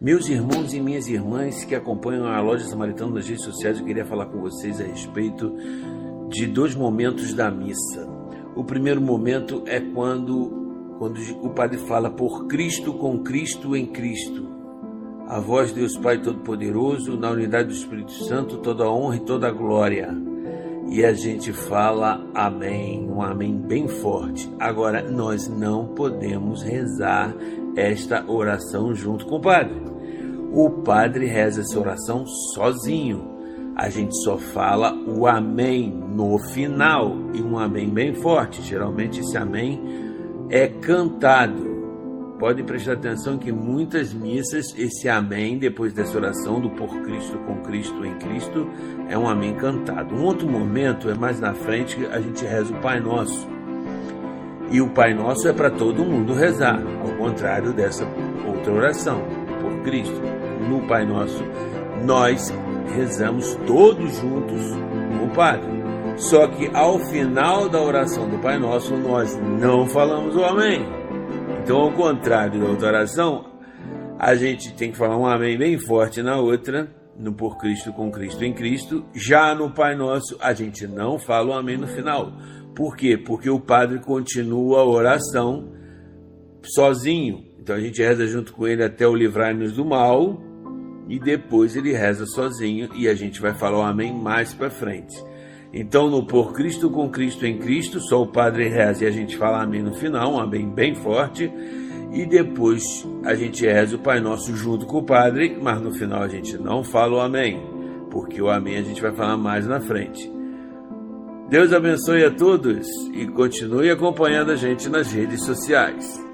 Meus irmãos e minhas irmãs que acompanham a loja Samaritana nas redes sociais, eu queria falar com vocês a respeito de dois momentos da missa. O primeiro momento é quando, quando o padre fala por Cristo, com Cristo, em Cristo. A voz Deus Pai Todo-Poderoso, na unidade do Espírito Santo, toda a honra e toda a glória. E a gente fala amém, um amém bem forte. Agora, nós não podemos rezar esta oração junto com o padre. O padre reza essa oração sozinho. A gente só fala o amém no final e um amém bem forte. Geralmente esse amém é cantado. Pode prestar atenção que muitas missas esse amém depois dessa oração do por Cristo com Cristo em Cristo é um amém cantado. Um outro momento é mais na frente que a gente reza o Pai Nosso. E o Pai Nosso é para todo mundo rezar, ao contrário dessa outra oração, por Cristo. No Pai Nosso, nós rezamos todos juntos com o Padre. Só que ao final da oração do Pai Nosso, nós não falamos o Amém. Então, ao contrário da outra oração, a gente tem que falar um Amém bem forte na outra, no Por Cristo com Cristo em Cristo. Já no Pai Nosso, a gente não fala o Amém no final por quê? Porque o padre continua a oração sozinho. Então a gente reza junto com ele até o livrar-nos do mal e depois ele reza sozinho e a gente vai falar o amém mais para frente. Então no por Cristo com Cristo em Cristo, só o padre reza e a gente fala amém no final, um amém bem forte. E depois a gente reza o Pai Nosso junto com o Padre, mas no final a gente não fala o Amém, porque o Amém a gente vai falar mais na frente. Deus abençoe a todos e continue acompanhando a gente nas redes sociais.